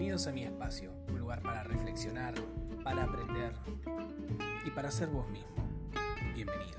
Bienvenidos a mi espacio, un lugar para reflexionar, para aprender y para ser vos mismo. Bienvenido.